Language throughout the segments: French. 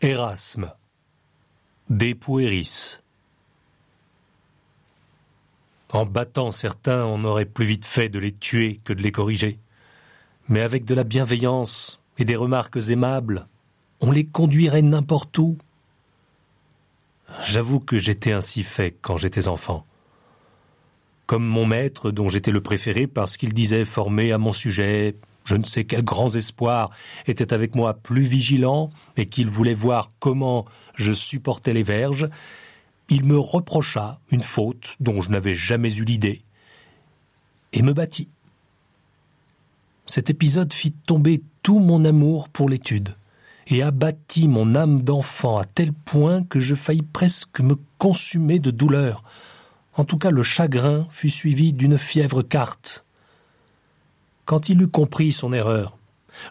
Erasme. Des puéris. En battant certains, on aurait plus vite fait de les tuer que de les corriger. Mais avec de la bienveillance et des remarques aimables, on les conduirait n'importe où. J'avoue que j'étais ainsi fait quand j'étais enfant. Comme mon maître, dont j'étais le préféré parce qu'il disait formé à mon sujet, je ne sais quels grands espoirs, était avec moi plus vigilant et qu'il voulait voir comment je supportais les verges, il me reprocha une faute dont je n'avais jamais eu l'idée et me battit. Cet épisode fit tomber tout mon amour pour l'étude et abattit mon âme d'enfant à tel point que je faillis presque me consumer de douleur. En tout cas, le chagrin fut suivi d'une fièvre carte. Quand il eut compris son erreur,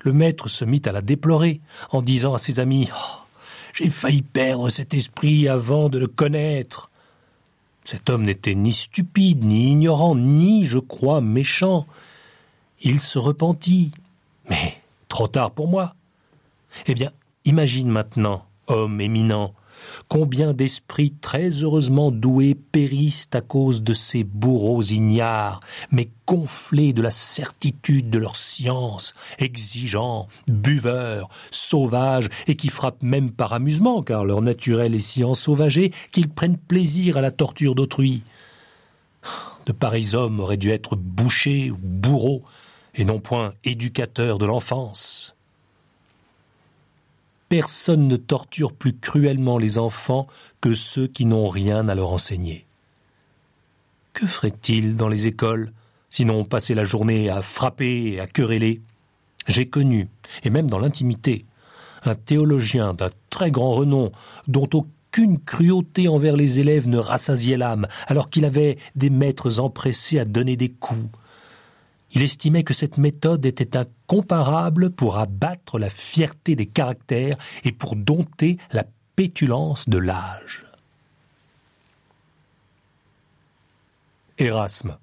le maître se mit à la déplorer en disant à ses amis oh, J'ai failli perdre cet esprit avant de le connaître. Cet homme n'était ni stupide, ni ignorant, ni, je crois, méchant. Il se repentit. Mais trop tard pour moi. Eh bien, imagine maintenant, homme éminent, combien d'esprits très heureusement doués périssent à cause de ces bourreaux ignares, mais gonflés de la certitude de leur science, exigeants, buveurs, sauvages, et qui frappent même par amusement, car leur naturel est si ensauvagé qu'ils prennent plaisir à la torture d'autrui. De pareils hommes auraient dû être bouchers ou bourreaux, et non point éducateurs de l'enfance. Personne ne torture plus cruellement les enfants que ceux qui n'ont rien à leur enseigner. Que ferait-il dans les écoles, sinon passer la journée à frapper et à quereller? J'ai connu, et même dans l'intimité, un théologien d'un très grand renom, dont aucune cruauté envers les élèves ne rassasiait l'âme, alors qu'il avait des maîtres empressés à donner des coups, il estimait que cette méthode était incomparable pour abattre la fierté des caractères et pour dompter la pétulance de l'âge. Erasme